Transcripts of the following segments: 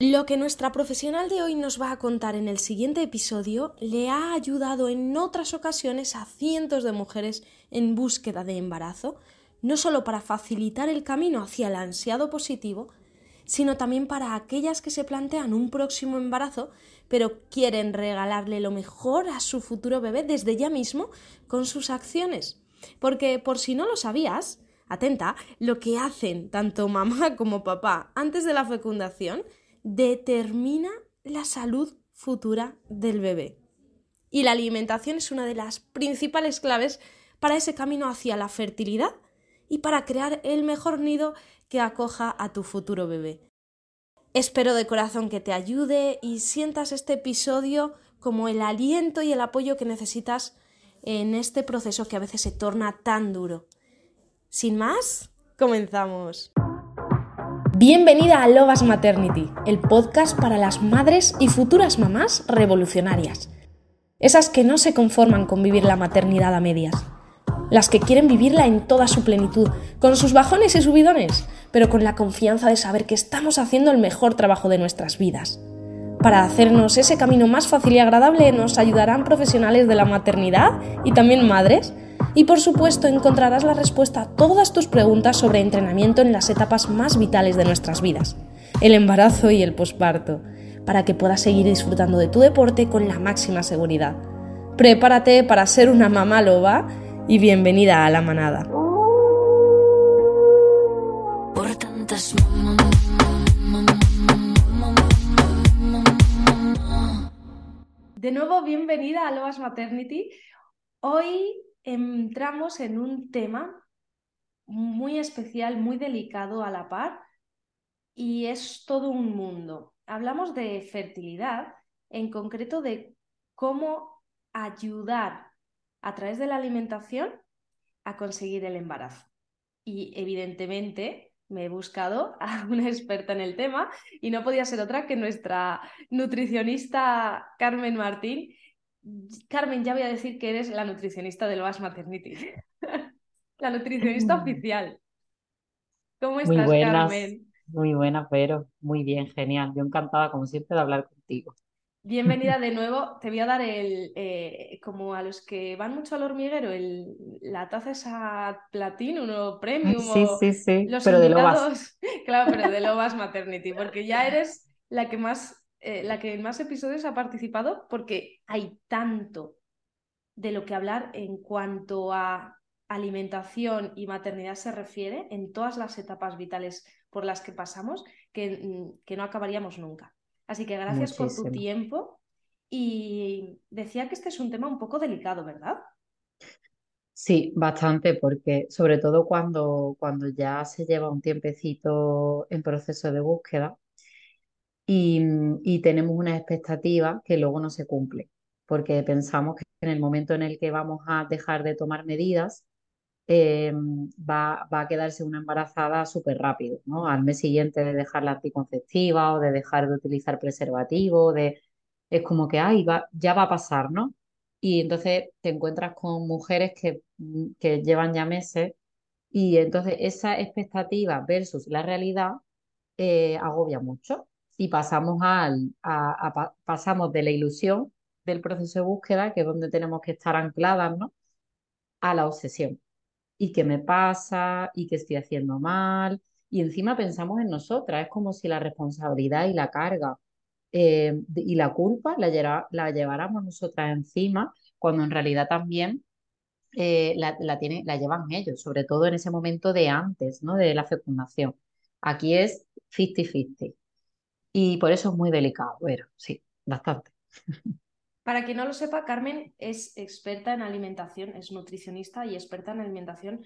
Lo que nuestra profesional de hoy nos va a contar en el siguiente episodio le ha ayudado en otras ocasiones a cientos de mujeres en búsqueda de embarazo, no solo para facilitar el camino hacia el ansiado positivo, sino también para aquellas que se plantean un próximo embarazo, pero quieren regalarle lo mejor a su futuro bebé desde ya mismo con sus acciones. Porque por si no lo sabías, atenta, lo que hacen tanto mamá como papá antes de la fecundación determina la salud futura del bebé. Y la alimentación es una de las principales claves para ese camino hacia la fertilidad y para crear el mejor nido que acoja a tu futuro bebé. Espero de corazón que te ayude y sientas este episodio como el aliento y el apoyo que necesitas en este proceso que a veces se torna tan duro. Sin más, comenzamos. Bienvenida a Lovas Maternity, el podcast para las madres y futuras mamás revolucionarias. Esas que no se conforman con vivir la maternidad a medias. Las que quieren vivirla en toda su plenitud, con sus bajones y subidones, pero con la confianza de saber que estamos haciendo el mejor trabajo de nuestras vidas. Para hacernos ese camino más fácil y agradable nos ayudarán profesionales de la maternidad y también madres y por supuesto encontrarás la respuesta a todas tus preguntas sobre entrenamiento en las etapas más vitales de nuestras vidas, el embarazo y el posparto, para que puedas seguir disfrutando de tu deporte con la máxima seguridad. Prepárate para ser una mamá loba y bienvenida a la manada. De nuevo, bienvenida a Lobas Maternity. Hoy entramos en un tema muy especial, muy delicado a la par, y es todo un mundo. Hablamos de fertilidad, en concreto de cómo ayudar a través de la alimentación a conseguir el embarazo. Y evidentemente me he buscado a una experta en el tema y no podía ser otra que nuestra nutricionista Carmen Martín, Carmen, ya voy a decir que eres la nutricionista del VAS Maternity. la nutricionista mm. oficial. ¿Cómo estás, muy buenas, Carmen? Muy buena, pero muy bien, genial. Yo encantada, como siempre, de hablar contigo. Bienvenida de nuevo. Te voy a dar el, eh, como a los que van mucho al hormiguero, el, la taza esa Platinum o Premium. Sí, sí, sí, los pero de Lobas. Claro, pero de Lobas Maternity, porque ya eres la que más eh, la que en más episodios ha participado porque hay tanto de lo que hablar en cuanto a alimentación y maternidad se refiere en todas las etapas vitales por las que pasamos que, mm, que no acabaríamos nunca. Así que gracias por tu tiempo y decía que este es un tema un poco delicado, ¿verdad? Sí, bastante, porque sobre todo cuando, cuando ya se lleva un tiempecito en proceso de búsqueda, y, tenemos una expectativa que luego no se cumple, porque pensamos que en el momento en el que vamos a dejar de tomar medidas, eh, va, a quedarse una embarazada súper rápido, ¿no? Al mes siguiente de dejar la anticonceptiva o de dejar de utilizar preservativo, de, es como que, ay, va, ya va a pasar, ¿no? Y entonces te encuentras con mujeres que, que llevan ya meses y entonces esa expectativa versus la realidad eh, agobia mucho y pasamos, al, a, pasamos de la ilusión del proceso de búsqueda, que es donde tenemos que estar ancladas, ¿no? a la obsesión. ¿Y qué me pasa? ¿Y qué estoy haciendo mal? Y encima pensamos en nosotras, es como si la responsabilidad y la carga eh, y la culpa la, la, lleváramos nosotras encima, cuando en realidad también eh, la, la, la llevan ellos, sobre todo en ese momento de antes ¿no? de la fecundación. Aquí es 50-50. Y por eso es muy delicado, pero sí, bastante. Para quien no lo sepa, Carmen es experta en alimentación, es nutricionista y experta en alimentación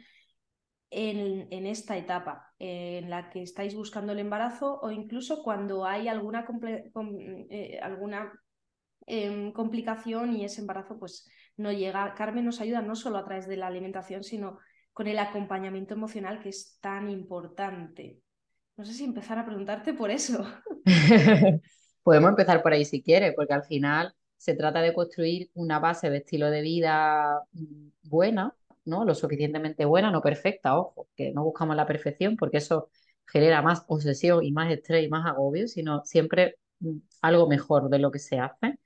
en, esta etapa, en la que estáis buscando el embarazo o incluso cuando hay alguna, eh, alguna em, complicación y ese embarazo pues no llega. Carmen nos ayuda no solo a través de la alimentación, sino con el acompañamiento emocional que es tan importante. No sé si empezar a preguntarte por eso. Podemos empezar por ahí si quieres, porque al final se trata de construir una base de estilo de vida mm, buena, ¿no? Lo suficientemente buena, no perfecta, ojo, que no buscamos la perfección, porque eso genera más obsesión y más estrés y más agobio, sino siempre mm, algo mejor de lo que se hace.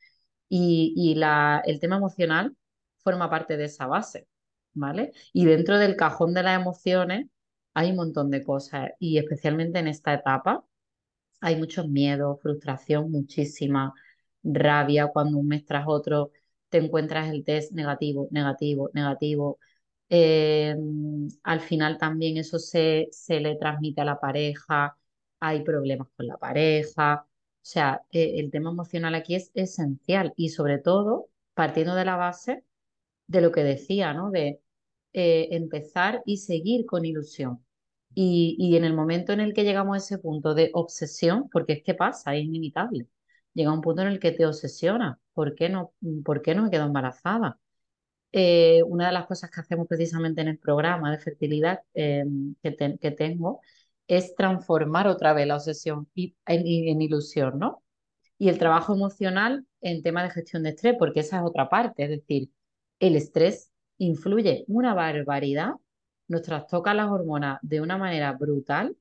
Y, y la, el tema emocional forma parte de esa base, ¿vale? Y dentro del cajón de las emociones hay un montón de cosas y especialmente en esta etapa hay muchos miedos, frustración, muchísima rabia cuando un mes tras otro te encuentras el test negativo, negativo, negativo. Eh, al final también eso se, se, le transmite a la pareja, hay problemas con la pareja. O sea, eh, el tema emocional aquí es esencial y sobre todo partiendo de la base de lo que decía, ¿no? De eh, empezar y seguir con ilusión. Y, y, en el momento en el que llegamos a ese punto de obsesión, porque es que pasa, es inevitable, llega un punto en el que te obsesiona. ¿Por qué no, por qué no me quedo embarazada? Eh, una de las cosas que hacemos precisamente en el programa de fertilidad que, te, que, tengo es transformar otra vez la obsesión en, en, ilusión, ¿no? Y el trabajo emocional en tema de gestión de estrés, porque esa es otra parte, es decir, el estrés influye una barbaridad, nos trastoca las hormonas de una manera brutal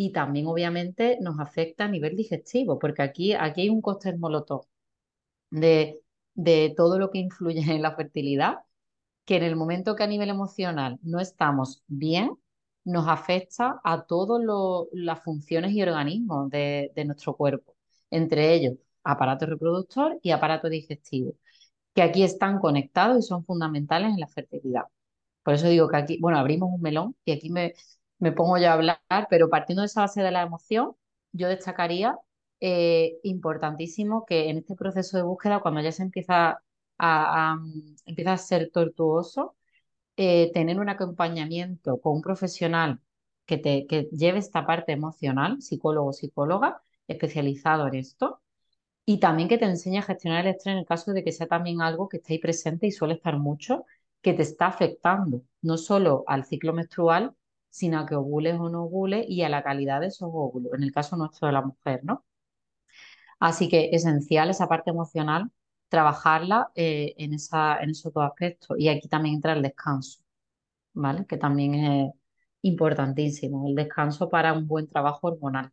y también obviamente nos afecta a nivel digestivo, porque aquí, aquí hay un coste molotov de, de todo lo que influye en la fertilidad, que en el momento que a nivel emocional no estamos bien, nos afecta a todas las funciones y organismos de, de nuestro cuerpo, entre ellos aparato reproductor y aparato digestivo que aquí están conectados y son fundamentales en la fertilidad. Por eso digo que aquí, bueno, abrimos un melón y aquí me, me pongo ya a hablar, pero partiendo de esa base de la emoción, yo destacaría eh, importantísimo que en este proceso de búsqueda, cuando ya se empieza a, a a ser tortuoso, eh, tener un acompañamiento con un profesional que, te, que lleve esta parte emocional, psicólogo o psicóloga, especializado en esto, y también que te enseñe a gestionar el estrés en el caso de que sea también algo que esté ahí presente y suele estar mucho, que te está afectando, no solo al ciclo menstrual, sino a que ovules o no ovules y a la calidad de esos óvulos, en el caso nuestro de la mujer, ¿no? Así que esencial esa parte emocional, trabajarla eh, en, esa, en esos dos aspectos. Y aquí también entra el descanso, ¿vale? Que también es importantísimo, el descanso para un buen trabajo hormonal.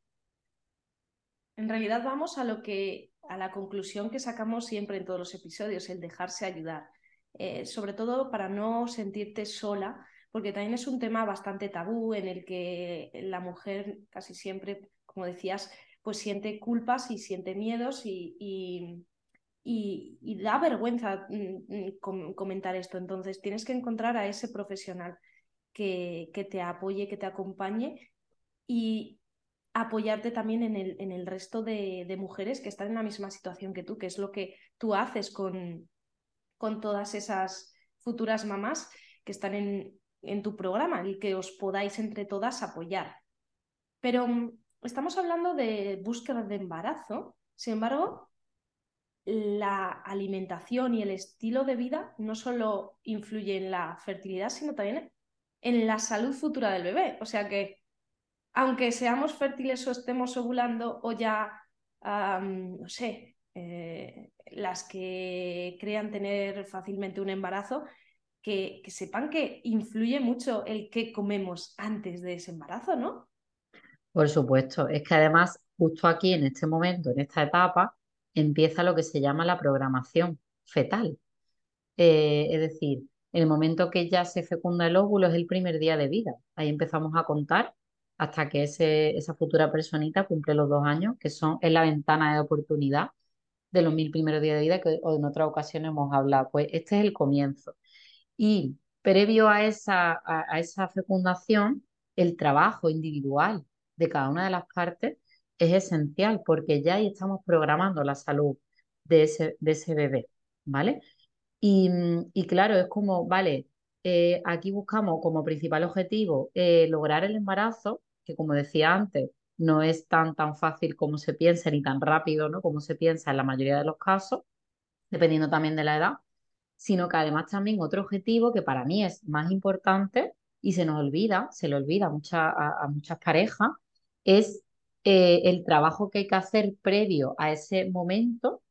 En realidad vamos a lo que a la conclusión que sacamos siempre en todos los episodios, el dejarse ayudar. Eh, sobre todo para no sentirte sola, porque también es un tema bastante tabú en el que la mujer casi siempre, como decías, pues siente culpas y siente miedos y, da vergüenza mm, mm, comentar esto. Entonces tienes que encontrar a ese profesional que, te apoye, que te acompañe y, apoyarte también en el, resto de, mujeres que están en la misma situación que tú, que es lo que tú haces con todas esas futuras mamás que están en, en tu programa y que os podáis entre todas apoyar. Pero mm, estamos hablando de búsqueda de embarazo, sin embargo, la alimentación y el estilo de vida no solo influye en la fertilidad, sino también en la salud futura del bebé. O sea que aunque seamos fértiles o estemos ovulando o ya, no sé, eh, las que crean tener fácilmente un embarazo, que, sepan que influye mucho el qué comemos antes de ese embarazo, ¿no? Por supuesto, es que además justo aquí, en este momento, en esta etapa, empieza lo que se llama la programación fetal. Eh, es decir, el momento que ya se fecunda el óvulo es el primer día de vida. Ahí empezamos a contar hasta que ese, esa futura personita cumple los dos años, que son es la ventana de oportunidad de los mil primeros días de vida que en otra ocasión hemos hablado. Pues este es el comienzo. Y previo a esa, a, esa fecundación, el trabajo individual de cada una de las partes es esencial porque ya ahí estamos programando la salud de ese, de ese bebé, ¿vale? Y, y claro, es como, vale, eh, aquí buscamos como principal objetivo eh, lograr el embarazo, que como decía antes, no es tan, tan fácil como se piensa ni tan rápido ¿no? como se piensa en la mayoría de los casos, dependiendo también de la edad, sino que además también otro objetivo que para mí es más importante y se nos olvida, se le olvida a, mucha, a, a muchas parejas, es eh, el trabajo que hay que hacer previo a ese momento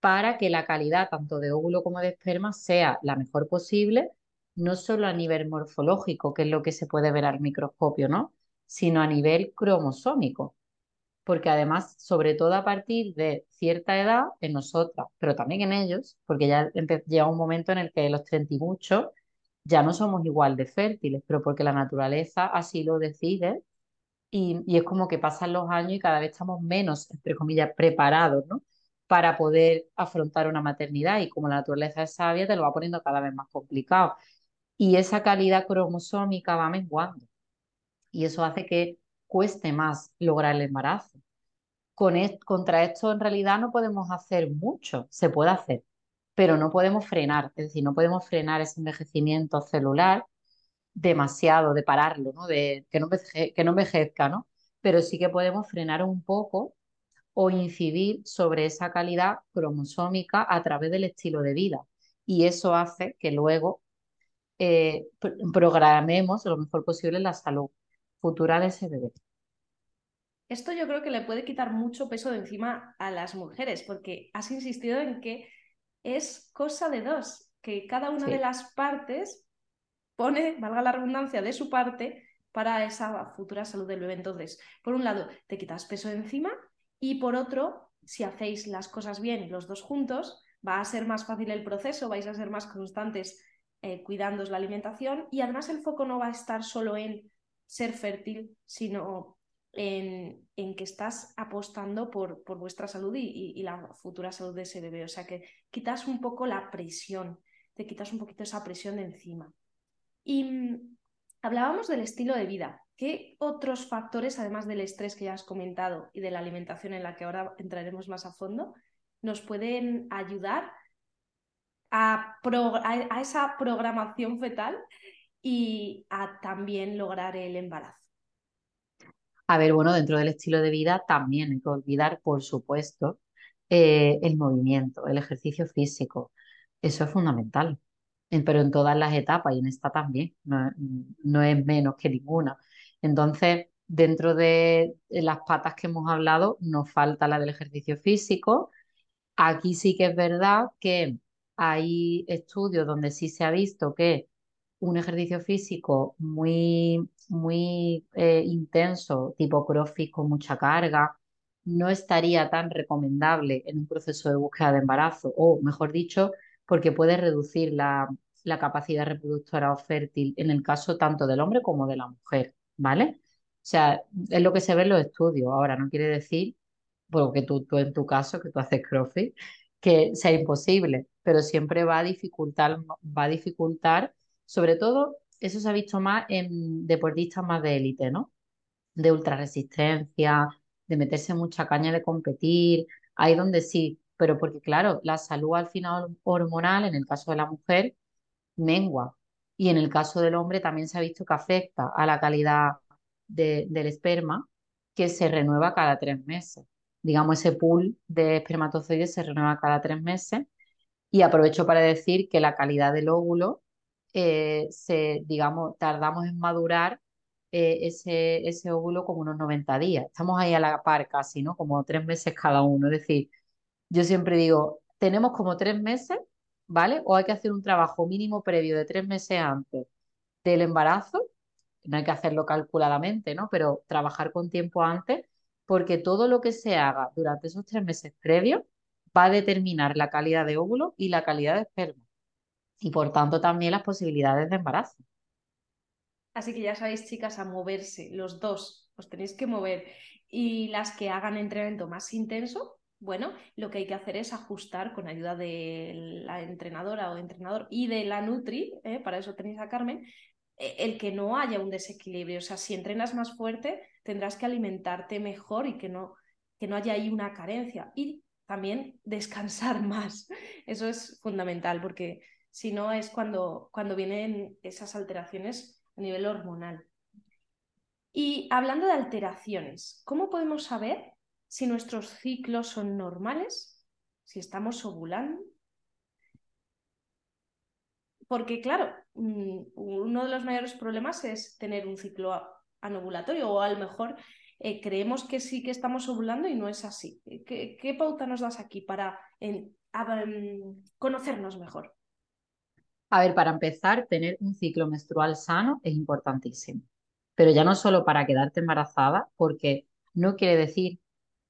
para que la calidad tanto de óvulo como de esperma sea la mejor posible, no solo a nivel morfológico, que es lo que se puede ver al microscopio, ¿no? sino a nivel cromosómico, porque además, sobre todo a partir de cierta edad, en nosotras, pero también en ellos, porque ya llega un momento en el que los 30 y muchos ya no somos igual de fértiles, pero porque la naturaleza así lo decide y, y, es como que pasan los años y cada vez estamos menos, entre comillas, preparados, ¿no? Para poder afrontar una maternidad y como la naturaleza es sabia, te lo va poniendo cada vez más complicado. Y esa calidad cromosómica va menguando y eso hace que cueste más lograr el embarazo. Con contra esto en realidad no podemos hacer mucho, se puede hacer, pero no podemos frenar, es decir, no podemos frenar ese envejecimiento celular demasiado, de pararlo, ¿no? De que no, que no envejezca, ¿no? Pero sí que podemos frenar un poco o incidir sobre esa calidad cromosómica a través del estilo de vida. Y eso hace que luego eh, programemos lo mejor posible la salud futura de ese bebé. Esto yo creo que le puede quitar mucho peso de encima a las mujeres, porque has insistido en que es cosa de dos, que cada una de las partes pone, valga la redundancia, de su parte para esa futura salud del bebé. Entonces, por un lado, te quitas peso de encima y por otro, si hacéis las cosas bien los dos juntos, va a ser más fácil el proceso, vais a ser más constantes eh, cuidándoos la alimentación y además el foco no va a estar solo en ser fértil, sino en, que estás apostando por, por vuestra salud y, la futura salud de ese bebé. O sea que quitas un poco la presión, te quitas un poquito esa presión de encima. Y mm, hablábamos del estilo de vida. ¿Qué otros factores, además del estrés que ya has comentado y de la alimentación en la que ahora entraremos más a fondo, nos pueden ayudar a, a esa programación fetal y a también lograr el embarazo? A ver, bueno, dentro del estilo de vida también hay que olvidar, por supuesto, eh, el movimiento, el ejercicio físico. Eso es fundamental, pero en todas las etapas y en esta también, no, es menos que ninguna. Entonces, dentro de las patas que hemos hablado, nos falta la del ejercicio físico. Aquí sí que es verdad que hay estudios donde sí se ha visto que un ejercicio físico muy, muy eh, intenso, tipo CrossFit con mucha carga, no estaría tan recomendable en un proceso de búsqueda de embarazo, o mejor dicho, porque puede reducir la, la capacidad reproductora o fértil en el caso tanto del hombre como de la mujer, ¿vale? O sea, es lo que se ve en los estudios. Ahora, no quiere decir, porque tú, tú en tu caso, que tú haces CrossFit, que sea imposible, pero siempre va a dificultar, va a dificultar sobre todo, eso se ha visto más en deportistas más de élite, ¿no? De ultrarresistencia, de meterse mucha caña de competir, ahí donde sí, pero porque claro, la salud al final hormonal, en el caso de la mujer, mengua. Y en el caso del hombre también se ha visto que afecta a la calidad del esperma, que se renueva cada tres meses. Digamos, ese pool de espermatozoides se renueva cada tres meses. Y aprovecho para decir que la calidad del óvulo eh, se, digamos, tardamos en madurar eh, ese, ese óvulo como unos 90 días. Estamos ahí a la par casi, ¿no? Como tres meses cada uno. Es decir, yo siempre digo, tenemos como tres meses, ¿vale? O hay que hacer un trabajo mínimo previo de tres meses antes del embarazo. No hay que hacerlo calculadamente, ¿no? Pero trabajar con tiempo antes, porque todo lo que se haga durante esos tres meses previos va a determinar la calidad de óvulo y la calidad de esperma y por tanto también las posibilidades de embarazo. Así que ya sabéis, chicas, a moverse, los dos, os tenéis que mover. Y las que hagan entrenamiento más intenso, bueno, lo que hay que hacer es ajustar con ayuda de la entrenadora o entrenador y de la Nutri, ¿eh? para eso tenéis a Carmen, eh, el que no haya un desequilibrio. O sea, si entrenas más fuerte, tendrás que alimentarte mejor y que no, que no haya ahí una carencia. Y también descansar más. Eso es fundamental porque sino es cuando, cuando vienen esas alteraciones a nivel hormonal. Y hablando de alteraciones, ¿cómo podemos saber si nuestros ciclos son normales? Si estamos ovulando. Porque, claro, mm, uno de los mayores problemas es tener un ciclo anovulatorio o a lo mejor eh, creemos que sí que estamos ovulando y no es así. ¿Qué, pauta nos das aquí para conocernos mejor? A ver, para empezar, tener un ciclo menstrual sano es importantísimo. pero ya no solo para quedarte embarazada, porque no quiere decir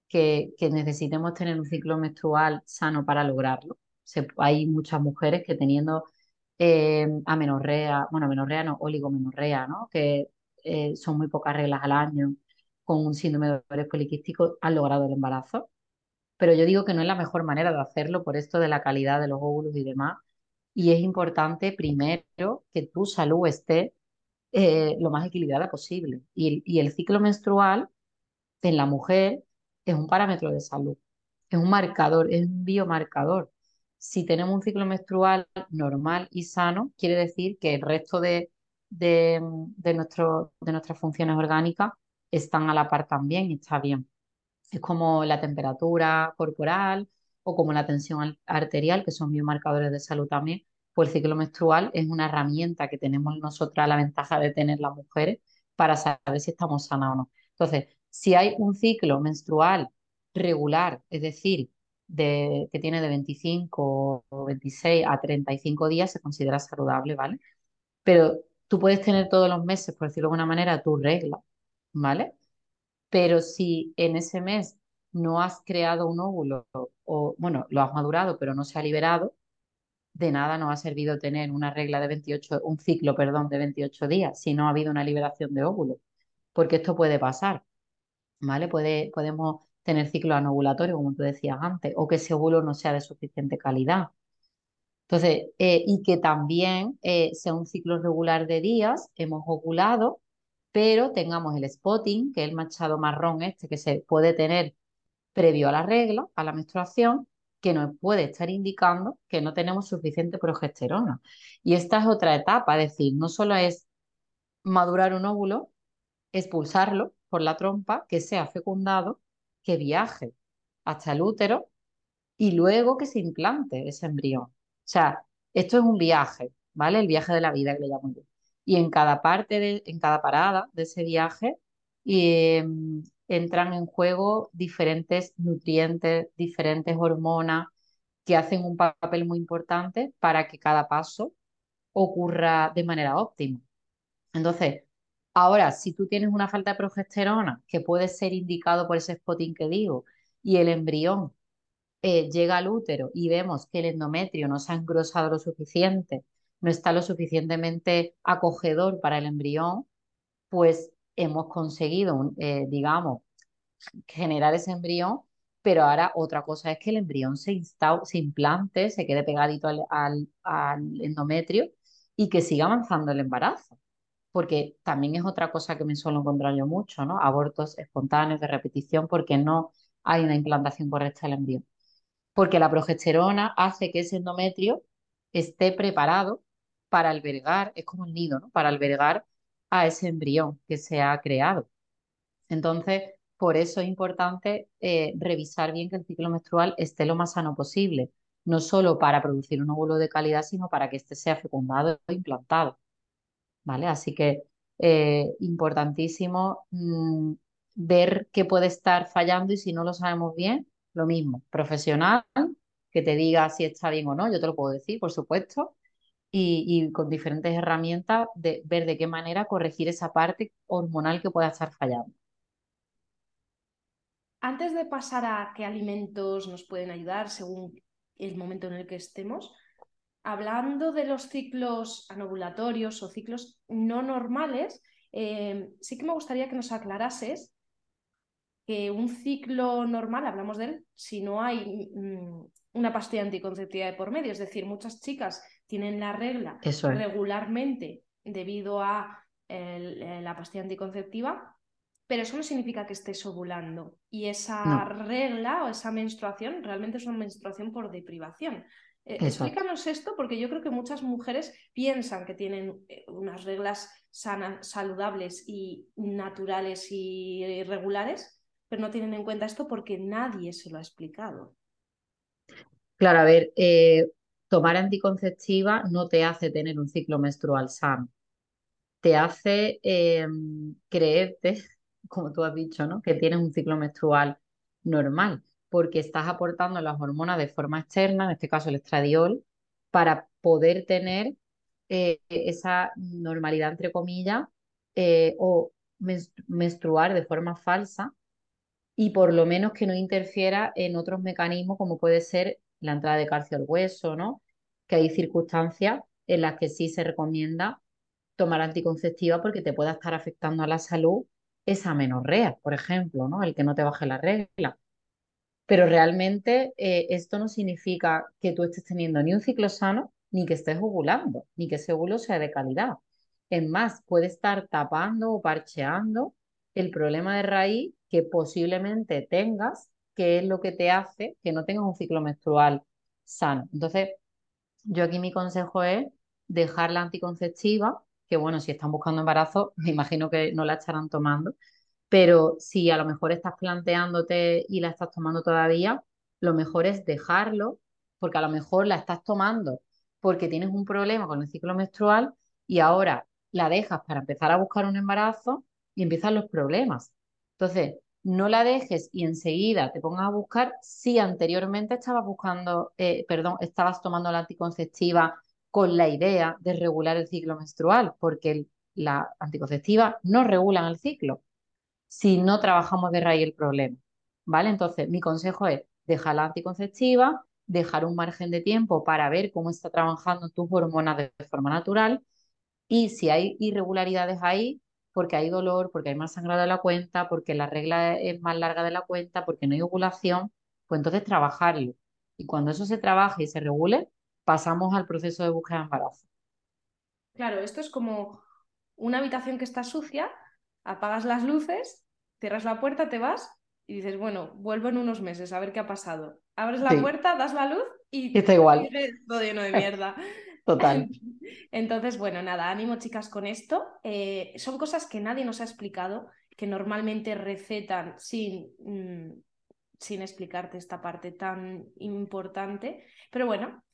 que, necesitemos tener un ciclo menstrual sano para lograrlo. Hay muchas mujeres que teniendo eh, amenorrea, bueno, amenorrea no, oligomenorrea, ¿no? Que eh, son muy pocas reglas al año, con un síndrome de ovario poliquístico, han logrado el embarazo. Pero yo digo que no es la mejor manera de hacerlo por esto de la calidad de los óvulos y demás. Y es importante primero que tu salud esté eh, lo más equilibrada posible. Y, y el ciclo menstrual en la mujer es un parámetro de salud, es un marcador, es un biomarcador. Si tenemos un ciclo menstrual normal y sano, quiere decir que el resto de, de, de nuestro- de nuestras funciones orgánicas están a la par también y está bien. Es como la temperatura corporal o como la tensión al- arterial, que son biomarcadores de salud también. Pues el ciclo menstrual es una herramienta que tenemos nosotras la ventaja de tener las mujeres para saber si estamos sanas o no. Entonces, si hay un ciclo menstrual regular, es decir, de, que tiene de 25 o 26 a 35 días, se considera saludable, ¿vale? Pero tú puedes tener todos los meses, por decirlo de alguna manera, tu regla, ¿vale? Pero si en ese mes no has creado un óvulo o, bueno, lo has madurado, pero no se ha liberado, de nada nos ha servido tener una regla de 28, un ciclo, perdón, de 28 días si no ha habido una liberación de óvulos, porque esto puede pasar, ¿vale? Puede, podemos tener ciclos anovulatorios, como tú decías antes, o que ese óvulo no sea de suficiente calidad. Entonces, eh, y que también eh, sea un ciclo regular de días, hemos ovulado, pero tengamos el spotting, que es el machado marrón este que se puede tener previo a la regla, a la menstruación, que nos puede estar indicando que no tenemos suficiente progesterona. Y esta es otra etapa, es decir, no solo es madurar un óvulo, expulsarlo por la trompa, que sea fecundado, que viaje hasta el útero y luego que se implante ese embrión. O sea, esto es un viaje, ¿vale? El viaje de la vida que le llamo yo. Y en cada parte, de, en cada parada de ese viaje, eh, entran en juego diferentes nutrientes, diferentes hormonas que hacen un papel muy importante para que cada paso ocurra de manera óptima. Entonces, ahora, si tú tienes una falta de progesterona que puede ser indicado por ese spotting que digo, y el embrión eh, llega al útero y vemos que el endometrio no se ha engrosado lo suficiente, no está lo suficientemente acogedor para el embrión, pues hemos conseguido, un- eh, digamos, generar ese embrión, pero ahora otra cosa es que el embrión se, insta- se implante, se quede pegadito al, endometrio y que siga avanzando el embarazo porque también es otra cosa que me suelo encontrar yo mucho, ¿no? Abortos espontáneos de repetición porque no hay una implantación correcta del embrión. Porque la progesterona hace que ese endometrio esté preparado para albergar, es como el nido, ¿no? Para albergar a ese embrión que se ha creado. Entonces, por eso es importante eh, revisar bien que el ciclo menstrual esté lo más sano posible, no solo para producir un óvulo de calidad, sino para que éste sea fecundado e implantado. ¿vale? Así que eh, importantísimo mm, ver qué puede estar fallando y si no lo sabemos bien, lo mismo, profesional, que te diga si está bien o no, yo te lo puedo decir, por supuesto, y, con diferentes herramientas de ver de qué manera corregir esa parte hormonal que pueda estar fallando. Antes de pasar a qué alimentos nos pueden ayudar según el momento en el que estemos, hablando de los ciclos anovulatorios o ciclos no normales, eh, sí que me gustaría que nos aclarases que un ciclo normal, hablamos de él, si no hay mm, una pastilla anticonceptiva de por medio, es decir, muchas chicas tienen la regla es. regularmente debido a el- eh, la pastilla anticonceptiva, pero eso no significa que estés ovulando. Y esa No, regla o esa menstruación realmente es una menstruación por deprivación. Eh, explícanos esto porque yo creo que muchas mujeres piensan que tienen eh, unas reglas sanas, saludables y naturales y regulares, pero no tienen en cuenta esto porque nadie se lo ha explicado. Claro, a ver, eh, tomar anticonceptiva no te hace tener un ciclo menstrual sano. te hace eh, creerte, como tú has dicho, ¿no? Que tienes un ciclo menstrual normal, porque estás aportando las hormonas de forma externa, en este caso el estradiol, para poder tener eh, esa normalidad, entre comillas, eh, o menstruar de forma falsa y por lo menos que no interfiera en otros mecanismos como puede ser la entrada de calcio al hueso, ¿no? Que hay circunstancias en las que sí se recomienda tomar anticonceptiva porque te pueda estar afectando a la salud esa menorrea, por ejemplo, ¿no? El que no te baje la regla. Pero realmente eh, esto no significa que tú estés teniendo ni un ciclo sano, ni que estés ovulando, ni que ese óvulo sea de calidad. Es más, puede estar tapando o parcheando el problema de raíz que posiblemente tengas, que es lo que te hace que no tengas un ciclo menstrual sano. Entonces, yo aquí mi consejo es dejar la anticonceptiva, que bueno, si están buscando embarazo, me imagino que no la estarán tomando, pero si a lo mejor estás planteándote y la estás tomando todavía, lo mejor es dejarlo, porque a lo mejor la estás tomando porque tienes un problema con el ciclo menstrual y ahora la dejas para empezar a buscar un embarazo y empiezan los problemas. Entonces, no la dejes y enseguida te pongas a buscar si anteriormente estabas buscando, eh, perdón, estabas tomando la anticonceptiva con la idea de regular el ciclo menstrual, porque la anticonceptiva no regula el ciclo si no trabajamos de raíz el problema. ¿Vale? Entonces, mi consejo es dejar la anticonceptiva, dejar un margen de tiempo para ver cómo está trabajando tus hormonas de forma natural y si hay irregularidades ahí, porque hay dolor, porque hay más sangrado de la cuenta, porque la regla es más larga de la cuenta, porque no hay ovulación, pues entonces trabajarlo. Y cuando eso se trabaje y se regule, pasamos al proceso de búsqueda de embarazo. Claro, esto es como una habitación que está sucia, apagas las luces, cierras la puerta, te vas y dices, bueno, vuelvo en unos meses a ver qué ha pasado. Abres la puerta, das la luz y, está igual. todo lleno de mierda. Total. Entonces, bueno, nada, ánimo chicas con esto. Eh, son cosas que nadie nos ha explicado, que normalmente recetan sin, mm, sin explicarte esta parte tan importante. Pero bueno,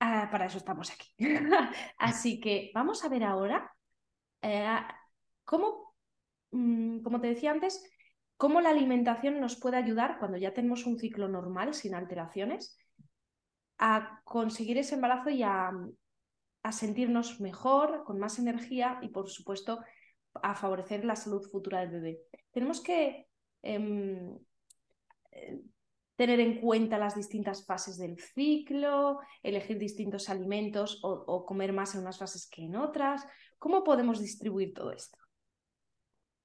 ah, para eso estamos aquí. Así que vamos a ver ahora eh, cómo, mm, como te decía antes, cómo la alimentación nos puede ayudar cuando ya tenemos un ciclo normal, sin alteraciones, a conseguir ese embarazo y a, a sentirnos mejor, con más energía y, por supuesto, a favorecer la salud futura del bebé. Tenemos que em, eh, tener en cuenta las distintas fases del ciclo, elegir distintos alimentos o, comer más en unas fases que en otras. ¿Cómo podemos distribuir todo esto?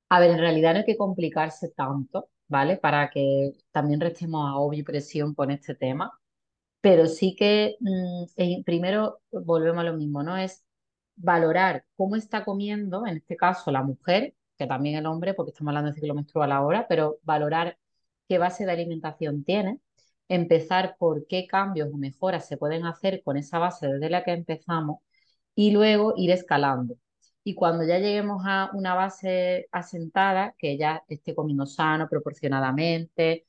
A ver, en realidad no hay que complicarse tanto, ¿vale? Para que también restemos a obvio presión con este tema pero sí que mm, eh, primero volvemos a lo mismo, ¿no? Es valorar cómo está comiendo, en este caso la mujer, que también el hombre, porque estamos hablando de ciclo menstrual ahora, pero valorar qué base de alimentación tiene, empezar por qué cambios o mejoras se pueden hacer con esa base desde la que empezamos y luego ir escalando. Y cuando ya lleguemos a una base asentada, que ya esté comiendo sano, proporcionadamente,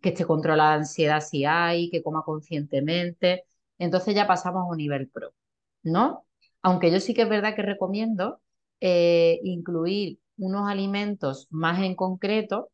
que esté controlada la ansiedad si hay, que coma conscientemente. Entonces ya pasamos a un nivel pro, ¿no? Aunque yo sí que es verdad que recomiendo eh, incluir unos alimentos más en concreto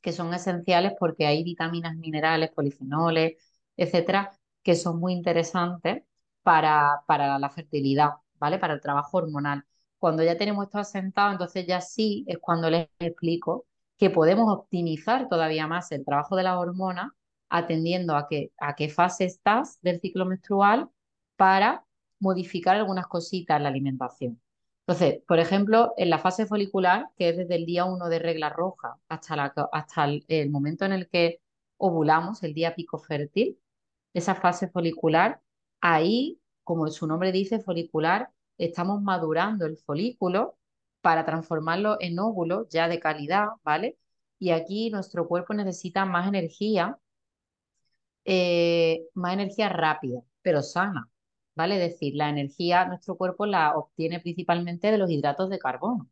que son esenciales porque hay vitaminas, minerales, polifenoles, etcétera, que son muy interesantes para, para la fertilidad, ¿vale? Para el trabajo hormonal. Cuando ya tenemos esto asentado, entonces ya sí es cuando les explico que podemos optimizar todavía más el trabajo de la hormona atendiendo a, a qué fase estás del ciclo menstrual para modificar algunas cositas en la alimentación. Entonces, por ejemplo, en la fase folicular, que es desde el día 1 de regla roja hasta el, momento en el que ovulamos, el día pico fértil, esa fase folicular, ahí, como su nombre dice, folicular, estamos madurando el folículo para transformarlo en óvulos ya de calidad, ¿vale? Y aquí nuestro cuerpo necesita más energía, eh, más energía rápida, pero sana, ¿vale? Es decir, la energía nuestro cuerpo la obtiene principalmente de los hidratos de carbono,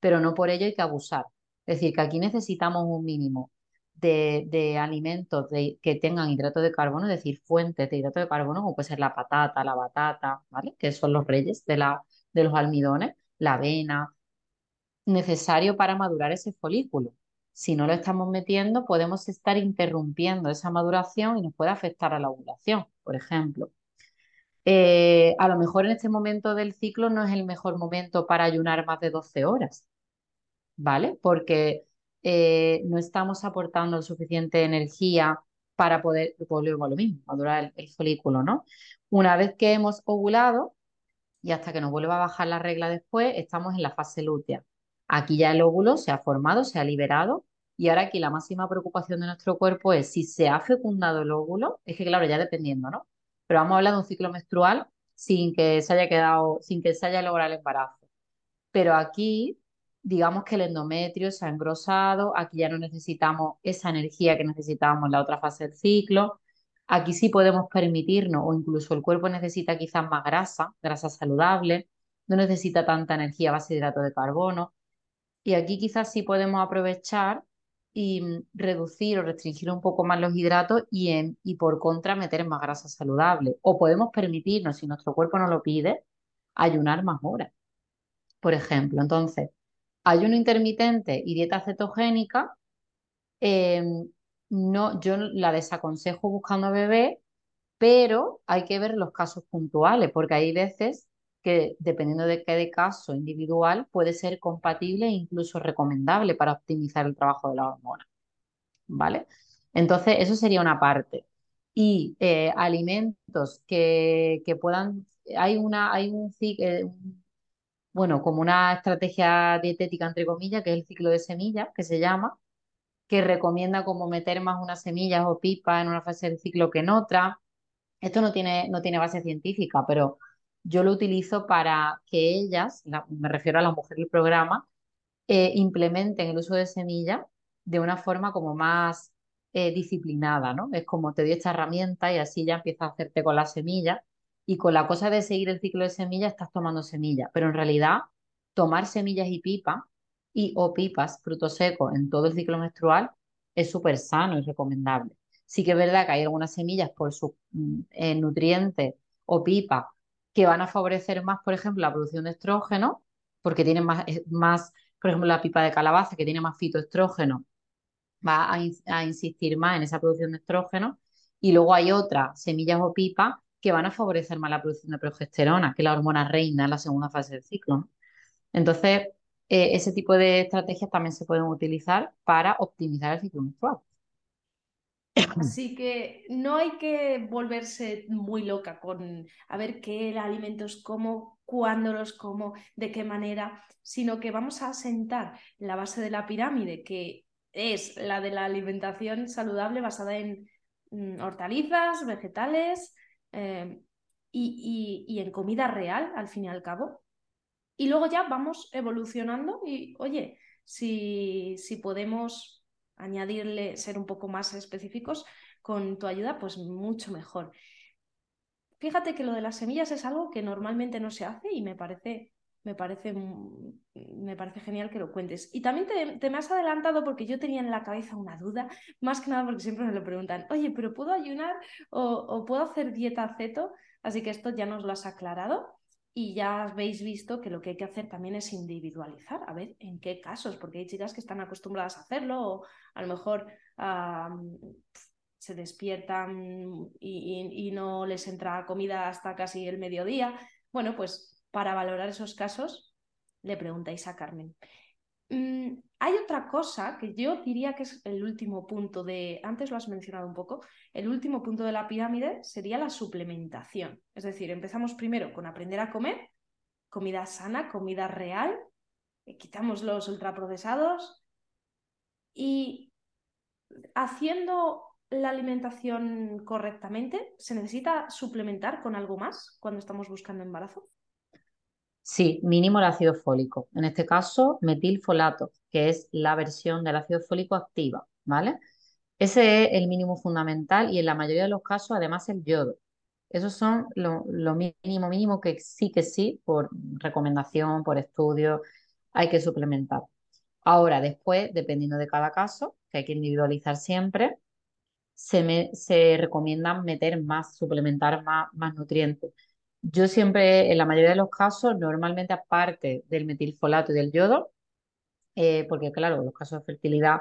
pero no por ello hay que abusar. Es decir, que aquí necesitamos un mínimo de, alimentos que tengan hidratos de carbono, es decir, fuentes de hidratos de carbono, como puede ser la patata, la batata, ¿vale? Que son los reyes de, la, de los almidones, la avena, necesario para madurar ese folículo. Si no lo estamos metiendo, podemos estar interrumpiendo esa maduración y nos puede afectar a la ovulación, por ejemplo. Eh, a lo mejor en este momento del ciclo no es el mejor momento para ayunar más de 12 horas. ¿vale? Porque eh, no estamos aportando suficiente energía para poder, volver a lo mismo, madurar el, el folículo, ¿no? Una vez que hemos ovulado y hasta que nos vuelva a bajar la regla después, estamos en la fase lútea. Aquí ya el óvulo se ha formado, se ha liberado y ahora aquí la máxima preocupación de nuestro cuerpo es si se ha fecundado el óvulo, es que claro, ya dependiendo, ¿no? Pero vamos a hablar de un ciclo menstrual sin que se haya quedado, sin que se haya logrado el embarazo. Pero aquí, digamos que el endometrio se ha engrosado, aquí ya no necesitamos esa energía que necesitábamos en la otra fase del ciclo. Aquí sí podemos permitirnos, o incluso el cuerpo necesita quizás más grasa, grasa saludable, no necesita tanta energía base de hidrato de carbono. Y aquí quizás sí podemos aprovechar y mm, reducir o restringir un poco más los hidratos y, por contra meter más grasa saludable. O podemos permitirnos, si nuestro cuerpo no lo pide, ayunar más horas, por ejemplo. Entonces, ayuno intermitente y dieta cetogénica, em, no, yo la desaconsejo buscando bebé, pero hay que ver los casos puntuales, porque hay veces que dependiendo de cada caso individual puede ser compatible e incluso recomendable para optimizar el trabajo de la hormona. ¿Vale? Entonces, eso sería una parte. Y eh, alimentos que, que, puedan, hay una, hay un, eh, bueno, como una estrategia dietética, entre comillas, que es el ciclo de semillas, que se llama, que recomienda como meter más unas semillas o pipas en una fase del ciclo que en otra. Esto no tiene, no tiene base científica, pero yo lo utilizo para que ellas, me refiero a las mujeres del programa, eh, implementen el uso de semillas de una forma como más eh, disciplinada, ¿no? Es como te doy esta herramienta y así ya empiezas a hacerte con la semilla y con la cosa de seguir el ciclo de semillas estás tomando semillas, pero en realidad tomar semillas y pipas y o pipas, frutos secos en todo el ciclo menstrual es súper sano y recomendable. Sí que es verdad que hay algunas semillas por sus mm, eh, nutrientes o pipas que van a favorecer más, por ejemplo, la producción de estrógeno, porque tienen más, más por ejemplo, la pipa de calabaza, que tiene más fitoestrógeno, va a, insistir más en esa producción de estrógeno. Y luego hay otras, semillas o pipas, que van a favorecer más la producción de progesterona, que es la hormona reina en la segunda fase del ciclo. Entonces, eh, ese tipo de estrategias también se pueden utilizar para optimizar el ciclo menstrual. Así que no hay que volverse muy loca con a ver qué alimentos como, cuándo los como, de qué manera, sino que vamos a sentar la base de la pirámide, que es la de la alimentación saludable basada en mm, hortalizas, vegetales eh, y, en comida real, al fin y al cabo. Y luego ya vamos evolucionando y, oye, si, si podemos añadirle, ser un poco más específicos con tu ayuda, pues mucho mejor. Fíjate que lo de las semillas es algo que normalmente no se hace y me parece, me parece, me parece genial que lo cuentes. Y también te, me has adelantado porque yo tenía en la cabeza una duda, más que nada porque siempre me lo preguntan, oye, pero ¿puedo ayunar o, puedo hacer dieta ceto? Así que esto ya nos lo has aclarado y ya habéis visto que lo que hay que hacer también es individualizar, a ver en qué casos, porque hay chicas que están acostumbradas a hacerlo o a lo mejor se despiertan y, no les entra comida hasta casi el mediodía. Bueno, pues para valorar esos casos le preguntáis a Carmen. Mm, hay otra cosa que yo diría que es el último punto de, antes lo has mencionado un poco, el último punto de la pirámide sería la suplementación. Es decir, empezamos primero con aprender a comer, comida sana, comida real, eh, quitamos los ultraprocesados y haciendo la alimentación correctamente, ¿se necesita suplementar con algo más cuando estamos buscando embarazo? Sí, mínimo el ácido fólico. En este caso, metilfolato, que es la versión del ácido fólico activa, ¿vale? Ese es el mínimo fundamental y en la mayoría de los casos, además, el yodo. Esos son lo, mínimo, mínimo que sí que sí, por recomendación, por estudio, hay que suplementar. Ahora, después, dependiendo de cada caso, que hay que individualizar siempre, se, me, se recomienda meter más, suplementar más, más nutrientes. Yo siempre, en la mayoría de los casos, normalmente aparte del metilfolato y del yodo, eh, porque claro, los casos de fertilidad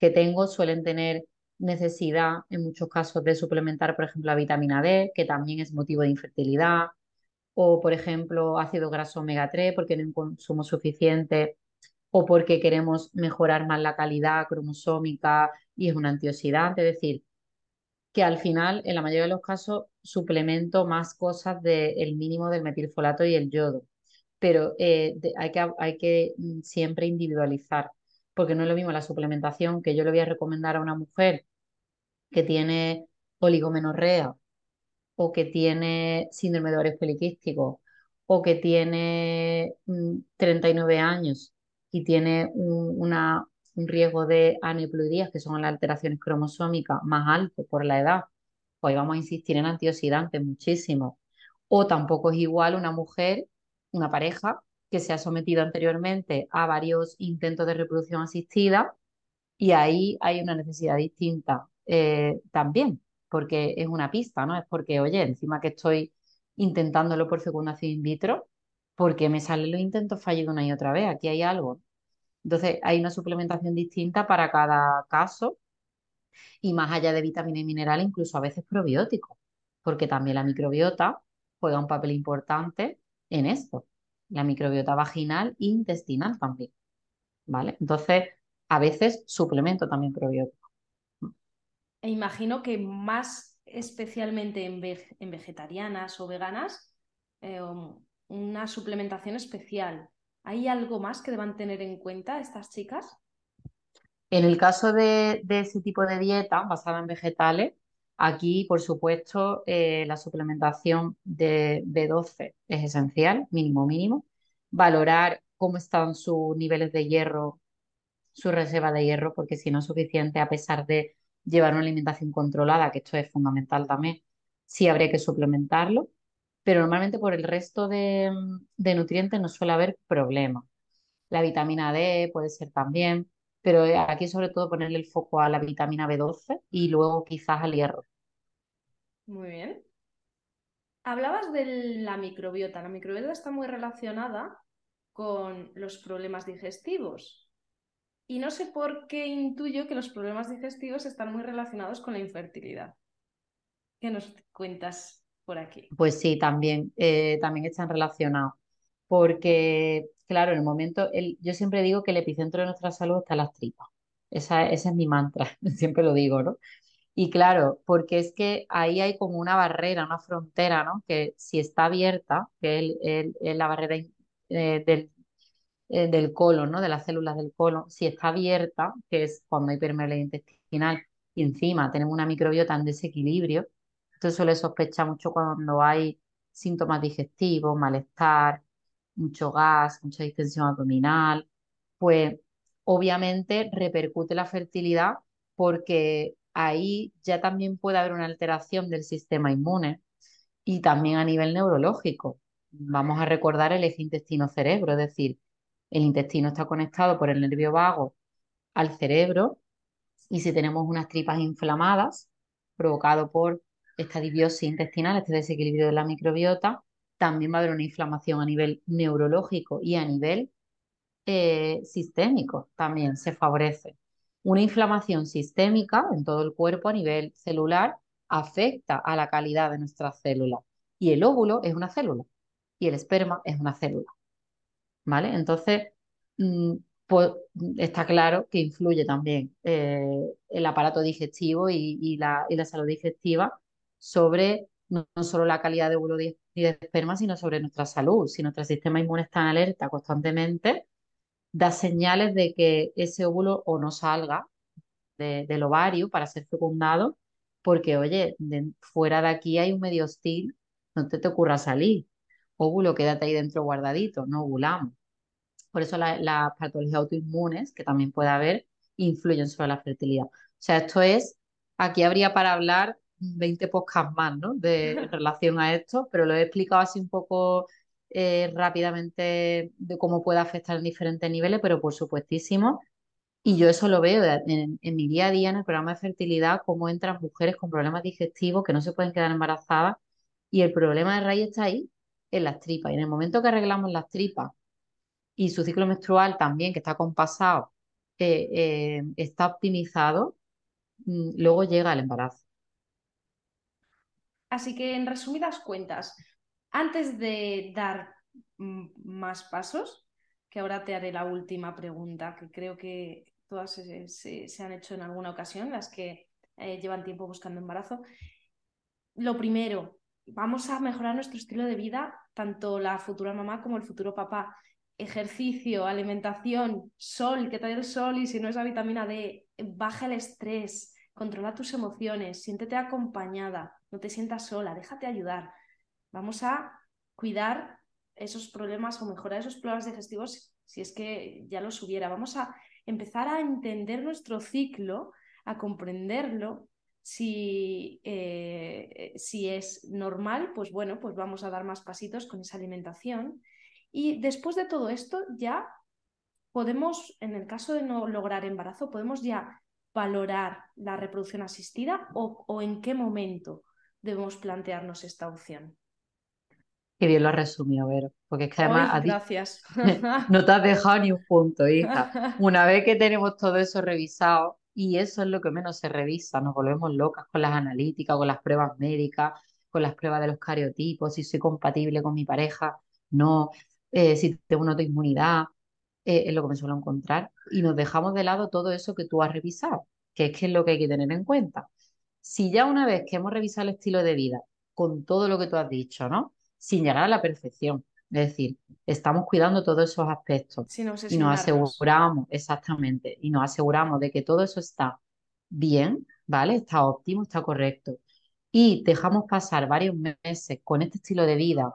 que tengo suelen tener necesidad en muchos casos de suplementar, por ejemplo, la vitamina D, que también es motivo de infertilidad, o por ejemplo, ácido graso omega 3, porque no hay un consumo suficiente o porque queremos mejorar más la calidad cromosómica y es un antioxidante, es decir, que al final, en la mayoría de los casos, suplemento más cosas del mínimo del metilfolato y el yodo. Pero eh, hay que, hay que mm, siempre individualizar, porque no es lo mismo la suplementación que yo le voy a recomendar a una mujer que tiene oligomenorrea o que tiene síndrome de ovario poliquístico o que tiene 39 mm, años y tiene un, una, un riesgo de aneuploidías, que son las alteraciones cromosómicas más alto por la edad, pues vamos a insistir en antioxidantes muchísimo. O tampoco es igual una mujer, una pareja, que se ha sometido anteriormente a varios intentos de reproducción asistida y ahí hay una necesidad distinta eh, también, porque es una pista, ¿no? Es porque, oye, encima que estoy intentándolo por fecundación in vitro, porque me salen los intentos fallidos una y otra vez, aquí hay algo. Entonces, hay una suplementación distinta para cada caso y más allá de vitamina y minerales, incluso a veces probióticos, porque también la microbiota juega un papel importante en esto, la microbiota vaginal e intestinal también, ¿vale? Entonces, a veces suplemento también probiótico. E imagino que más especialmente en, vegetarianas o veganas, eh, una suplementación especial. ¿Hay algo más que deban tener en cuenta estas chicas? En el caso de, ese tipo de dieta basada en vegetales, aquí, por supuesto, eh, la suplementación de B12 es esencial, mínimo mínimo. Valorar cómo están sus niveles de hierro, su reserva de hierro, porque si no es suficiente, a pesar de llevar una alimentación controlada, que esto es fundamental también, sí habría que suplementarlo, pero normalmente por el resto de, nutrientes no suele haber problema. La vitamina D puede ser también, pero aquí sobre todo ponerle el foco a la vitamina B12 y luego quizás al hierro. Muy bien. Hablabas de la microbiota. La microbiota está muy relacionada con los problemas digestivos. Y no sé por qué intuyo que los problemas digestivos están muy relacionados con la infertilidad. ¿Qué nos cuentas por aquí? Pues sí, también, eh, también están relacionados. Porque, claro, en el momento, el, yo siempre digo que el epicentro de nuestra salud está en las tripas. Esa, ese es mi mantra, siempre lo digo, ¿no? Y claro, porque es que ahí hay como una barrera, una frontera, ¿no? Que si está abierta, que es la barrera eh, del, eh, del colon, ¿no? De las células del colon, si está abierta, que es cuando hay permeabilidad intestinal, y encima tenemos una microbiota en desequilibrio, esto suele sospechar mucho cuando hay síntomas digestivos, malestar, mucho gas, mucha distensión abdominal, pues obviamente repercute la fertilidad porque ahí ya también puede haber una alteración del sistema inmune y también a nivel neurológico. Vamos a recordar el eje intestino-cerebro, es decir, el intestino está conectado por el nervio vago al cerebro y si tenemos unas tripas inflamadas provocado por esta disbiosis intestinal, este desequilibrio de la microbiota, también va a haber una inflamación a nivel neurológico y a nivel eh, sistémico también se favorece. Una inflamación sistémica en todo el cuerpo a nivel celular afecta a la calidad de nuestras células. Y el óvulo es una célula y el esperma es una célula. ¿vale? Entonces, mm, pues está claro que influye también eh, el aparato digestivo y, la, salud digestiva sobre no, solo la calidad de óvulo y de esperma, sino sobre nuestra salud. Si nuestro sistema inmune está en alerta constantemente, da señales de que ese óvulo o no salga del ovario para ser fecundado, porque, oye, fuera de aquí hay un medio hostil, no te, te ocurra salir óvulo, quédate ahí dentro guardadito, no ovulamos. Por eso las patologías autoinmunes, que también puede haber, influyen sobre la fertilidad. O sea, esto es, aquí habría para hablar 20 podcasts más, ¿no? De, en relación a esto, pero lo he explicado así un poco eh, rápidamente de cómo puede afectar en diferentes niveles, pero por supuestísimo. Y yo eso lo veo en, en, mi día a día en el programa de fertilidad, cómo entran mujeres con problemas digestivos que no se pueden quedar embarazadas y el problema de raíz está ahí, en las tripas. Y en el momento que arreglamos las tripas y su ciclo menstrual también, que está compasado, eh, eh, está optimizado, mm, luego llega el embarazo. Así que, en resumidas cuentas, antes de dar mm, más pasos, que ahora te haré la última pregunta, que creo que todas se, han hecho en alguna ocasión, las que eh, llevan tiempo buscando embarazo. Lo primero, vamos a mejorar nuestro estilo de vida, tanto la futura mamá como el futuro papá. Ejercicio, alimentación, sol, que trae el sol y si no es la vitamina D, baja el estrés, controla tus emociones, siéntete acompañada, no te sientas sola, déjate ayudar. Vamos a cuidar esos problemas o mejorar esos problemas digestivos si es que ya los hubiera. Vamos a empezar a entender nuestro ciclo, a comprenderlo. Si, eh, si es normal, pues bueno, pues vamos a dar más pasitos con esa alimentación. Y después de todo esto, ya podemos, en el caso de no lograr embarazo, podemos ya valorar la reproducción asistida o, o en qué momento debemos plantearnos esta opción. Qué bien lo has resumido, Vero, porque es que además gracias. no te has dejado ni un punto, hija. Una vez que tenemos todo eso revisado, y eso es lo que menos se revisa, nos volvemos locas con las analíticas, con las pruebas médicas, con las pruebas de los cariotipos, si soy compatible con mi pareja, no, eh, si tengo una autoinmunidad, eh, es lo que me suelo encontrar. Y nos dejamos de lado todo eso que tú has revisado, que es que es lo que hay que tener en cuenta. Si ya una vez que hemos revisado el estilo de vida, con todo lo que tú has dicho, ¿no? sin llegar a la perfección. Es decir, estamos cuidando todos esos aspectos y nos aseguramos, exactamente, y nos aseguramos de que todo eso está bien, ¿vale? Está óptimo, está correcto. Y dejamos pasar varios meses con este estilo de vida.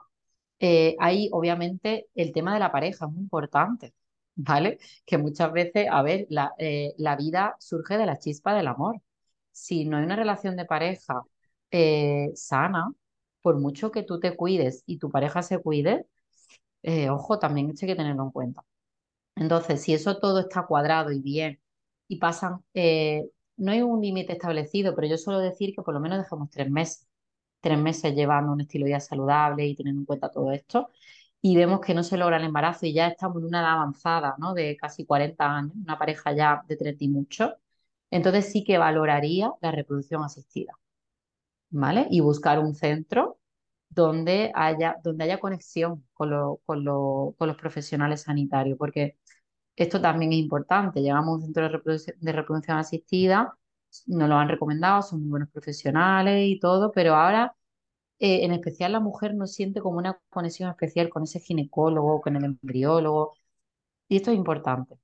Eh, ahí, obviamente, el tema de la pareja es muy importante, ¿vale? Que muchas veces, a ver, la, eh, la vida surge de la chispa del amor. Si no hay una relación de pareja eh, sana, por mucho que tú te cuides y tu pareja se cuide, eh, ojo, también hay que tenerlo en cuenta. Entonces, si eso todo está cuadrado y bien y pasan, eh, no hay un límite establecido, pero yo suelo decir que por lo menos dejamos tres meses, tres meses llevando un estilo de vida saludable y teniendo en cuenta todo esto, y vemos que no se logra el embarazo y ya estamos en una edad avanzada, ¿no? De casi 40 años, una pareja ya de 30 y mucho, entonces sí que valoraría la reproducción asistida. ¿vale? Y buscar un centro donde haya, donde haya conexión con, con, los profesionales sanitarios, porque esto también es importante. Llegamos a un centro de reproducción, asistida, nos lo han recomendado, son muy buenos profesionales y todo, pero ahora, eh, en especial la mujer no siente como una conexión especial con ese ginecólogo, con el embriólogo, y esto es importante,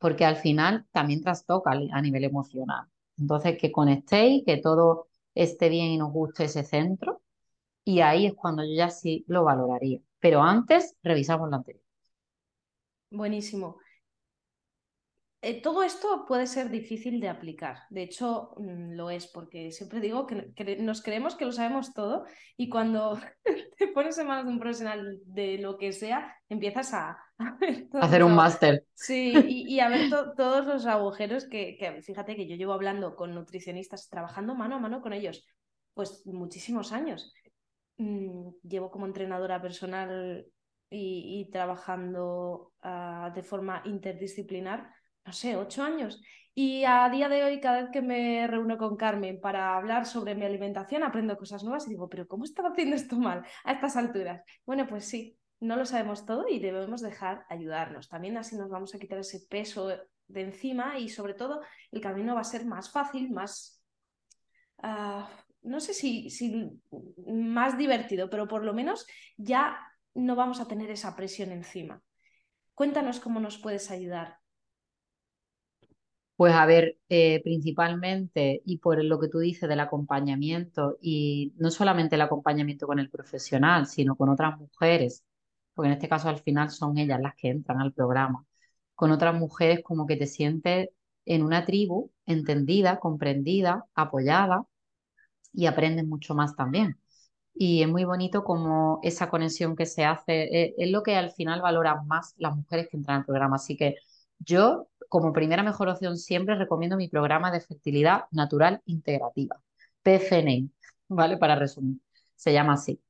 porque al final también trastoca a nivel emocional. Entonces, que conectéis, que todo esté bien y nos guste ese centro. Y ahí es cuando yo ya sí lo valoraría. Pero antes revisamos lo anterior. Buenísimo. Eh, todo esto puede ser difícil de aplicar. De hecho, mm, lo es, porque siempre digo que, nos creemos que lo sabemos todo y cuando te pones en manos de un profesional de lo que sea, empiezas a, hacer un máster. Sí, y, a ver todos los agujeros que, que, fíjate que yo llevo hablando con nutricionistas, trabajando mano a mano con ellos, pues muchísimos años. Mm, llevo como entrenadora personal y, trabajando ah, de forma interdisciplinar no sé, ocho años. Y a día de hoy, cada vez que me reúno con Carmen para hablar sobre mi alimentación, aprendo cosas nuevas y digo, pero ¿cómo estaba haciendo esto mal a estas alturas? Bueno, pues sí, no lo sabemos todo y debemos dejar ayudarnos. También así nos vamos a quitar ese peso de encima y sobre todo el camino va a ser más fácil, más... Ah, no sé si, si más divertido, pero por lo menos ya no vamos a tener esa presión encima. Cuéntanos cómo nos puedes ayudar. Pues a ver, eh, principalmente, y por lo que tú dices del acompañamiento, y no solamente el acompañamiento con el profesional, sino con otras mujeres, porque en este caso al final son ellas las que entran al programa, con otras mujeres como que te sientes en una tribu entendida, comprendida, apoyada y aprendes mucho más también. Y es muy bonito como esa conexión que se hace, eh, es lo que al final valoran más las mujeres que entran al programa. Así que yo como primera mejor opción siempre recomiendo mi programa de fertilidad natural integrativa, PFNI, ¿vale? Para resumir, se llama así.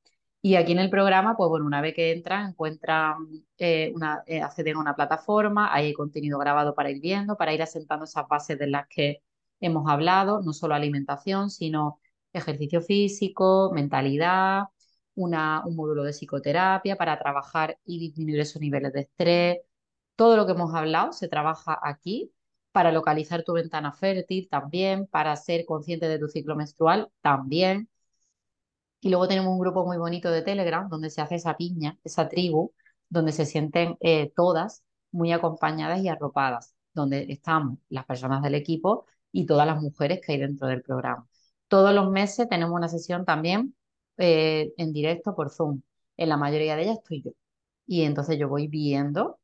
Y aquí en el programa, pues bueno, una vez que entran, encuentran, eh, una, eh, acceden a una plataforma, hay contenido grabado para ir viendo, para ir asentando esas bases de las que hemos hablado, no solo alimentación, sino ejercicio físico, mentalidad, una, un módulo de psicoterapia para trabajar y disminuir esos niveles de estrés. Todo lo que hemos hablado se trabaja aquí para localizar tu ventana fértil también, para ser consciente de tu ciclo menstrual también. Y luego tenemos un grupo muy bonito de Telegram donde se hace esa piña, esa tribu, donde se sienten eh, todas muy acompañadas y arropadas, donde estamos las personas del equipo y todas las mujeres que hay dentro del programa. Todos los meses tenemos una sesión también eh, en directo por Zoom. En la mayoría de ellas estoy yo. Y entonces yo voy viendo,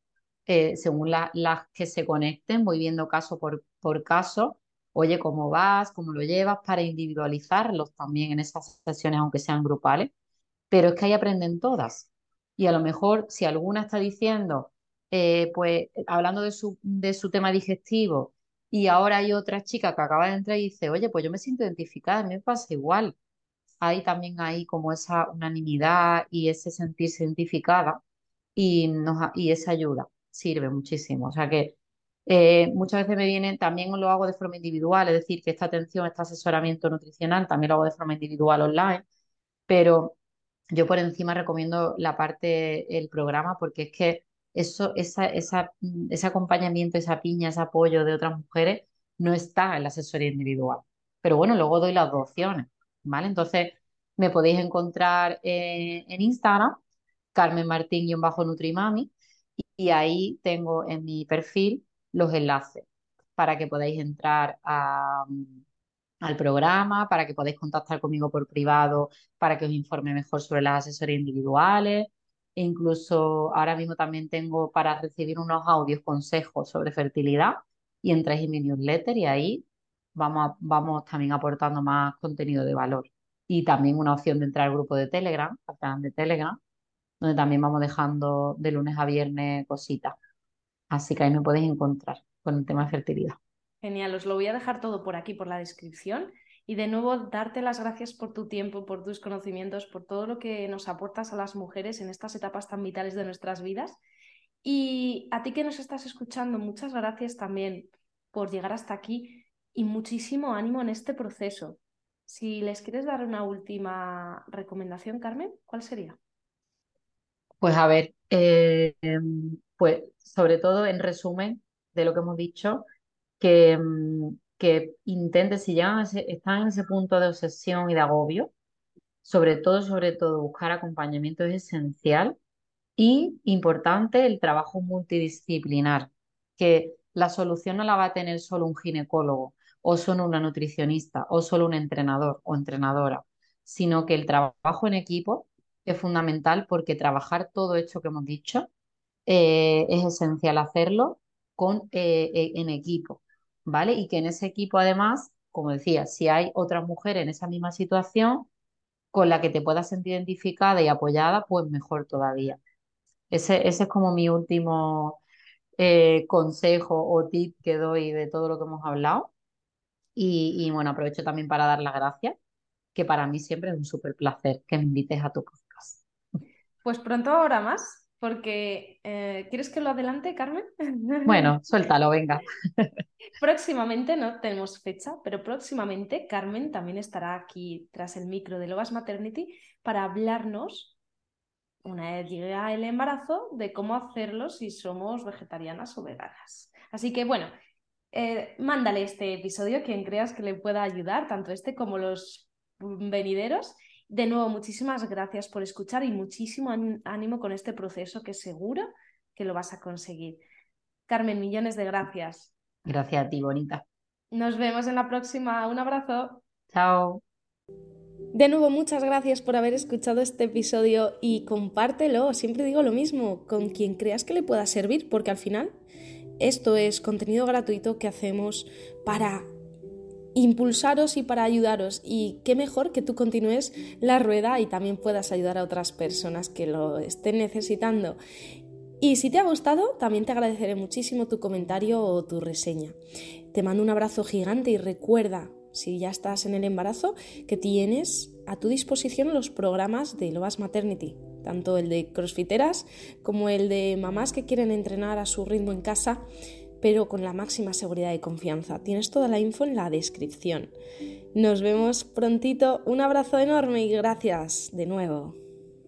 eh, según las que se conecten, voy viendo caso por, por caso, oye, cómo vas, cómo lo llevas, para individualizarlos también en esas sesiones, aunque sean grupales. Pero es que ahí aprenden todas. Y a lo mejor, si alguna está diciendo, eh, pues hablando de su, de su tema digestivo, y ahora hay otra chica que acaba de entrar y dice, oye, pues yo me siento identificada, a mí me pasa igual. Hay también ahí como esa unanimidad y ese sentirse identificada y, nos, y esa ayuda sirve muchísimo. O sea que eh, muchas veces me vienen, también lo hago de forma individual, es decir, que esta atención, este asesoramiento nutricional también lo hago de forma individual online, pero yo por encima recomiendo la parte, el programa, porque es que eso, esa, esa, mm, ese acompañamiento, esa piña, ese apoyo de otras mujeres no está en la asesoría individual. Pero bueno, luego doy las dos opciones, ¿vale? Entonces, me podéis encontrar eh, en Instagram, Carmen Martín-Nutrimami, y ahí tengo en mi perfil los enlaces para que podáis entrar al programa, para que podáis contactar conmigo por privado, para que os informe mejor sobre las asesorías individuales. E incluso ahora mismo también tengo para recibir unos audios consejos sobre fertilidad y entráis en mi newsletter y ahí vamos, vamos también aportando más contenido de valor. Y también una opción de entrar al grupo de Telegram, al canal de Telegram, donde también vamos dejando de lunes a viernes cositas. Así que ahí me podéis encontrar con el tema de fertilidad. Genial, os lo voy a dejar todo por aquí, por la descripción. Y de nuevo, darte las gracias por tu tiempo, por tus conocimientos, por todo lo que nos aportas a las mujeres en estas etapas tan vitales de nuestras vidas. Y a ti que nos estás escuchando, muchas gracias también por llegar hasta aquí y muchísimo ánimo en este proceso. Si les quieres dar una última recomendación, Carmen, ¿cuál sería? Pues a ver, eh, pues sobre todo en resumen de lo que hemos dicho, que, mm, que si llegan están en ese punto de obsesión y de agobio, sobre todo, sobre todo, buscar acompañamiento es esencial y importante el trabajo multidisciplinar, que la solución no la va a tener solo un ginecólogo o solo una nutricionista o solo un entrenador o entrenadora, sino que el trabajo en equipo es fundamental porque trabajar todo esto que hemos dicho eh, es esencial hacerlo con, eh, eh, en equipo, ¿vale? Y que en ese equipo además, como decía, si hay otras mujeres en esa misma situación con la que te puedas sentir identificada y apoyada, pues mejor todavía. Ese, ese es como mi último consejo o tip que doy de todo lo que hemos hablado. Y, y bueno, aprovecho también para dar las gracias, que para mí siempre es un súper placer que me invites a tu podcast. Pues pronto ahora más porque eh, ¿quieres que lo adelante, Carmen? Bueno, suéltalo, venga. próximamente, no tenemos fecha, pero próximamente Carmen también estará aquí tras el micro de Lovas Maternity para hablarnos, una vez llegue el embarazo, de cómo hacerlo si somos vegetarianas o veganas. Así que bueno, eh, mándale este episodio a quien creas que le pueda ayudar, tanto este como los venideros. De nuevo, muchísimas gracias por escuchar y muchísimo ánimo con este proceso que seguro que lo vas a conseguir. Carmen, millones de gracias. Gracias a ti, bonita. Nos vemos en la próxima. Un abrazo. Chao. De nuevo, muchas gracias por haber escuchado este episodio y compártelo, siempre digo lo mismo, con quien creas que le pueda servir, porque al final esto es contenido gratuito que hacemos para impulsaros y para ayudaros. Y qué mejor que tú continúes la rueda y también puedas ayudar a otras personas que lo estén necesitando. Y si te ha gustado, también te agradeceré muchísimo tu comentario o tu reseña. Te mando un abrazo gigante y recuerda, si ya estás en el embarazo, que tienes a tu disposición los programas de Lovas Maternity, tanto el de crossfiteras como el de mamás que quieren entrenar a su ritmo en casa pero con la máxima seguridad y confianza. Tienes toda la info en la descripción. Nos vemos prontito, un abrazo enorme y gracias de nuevo.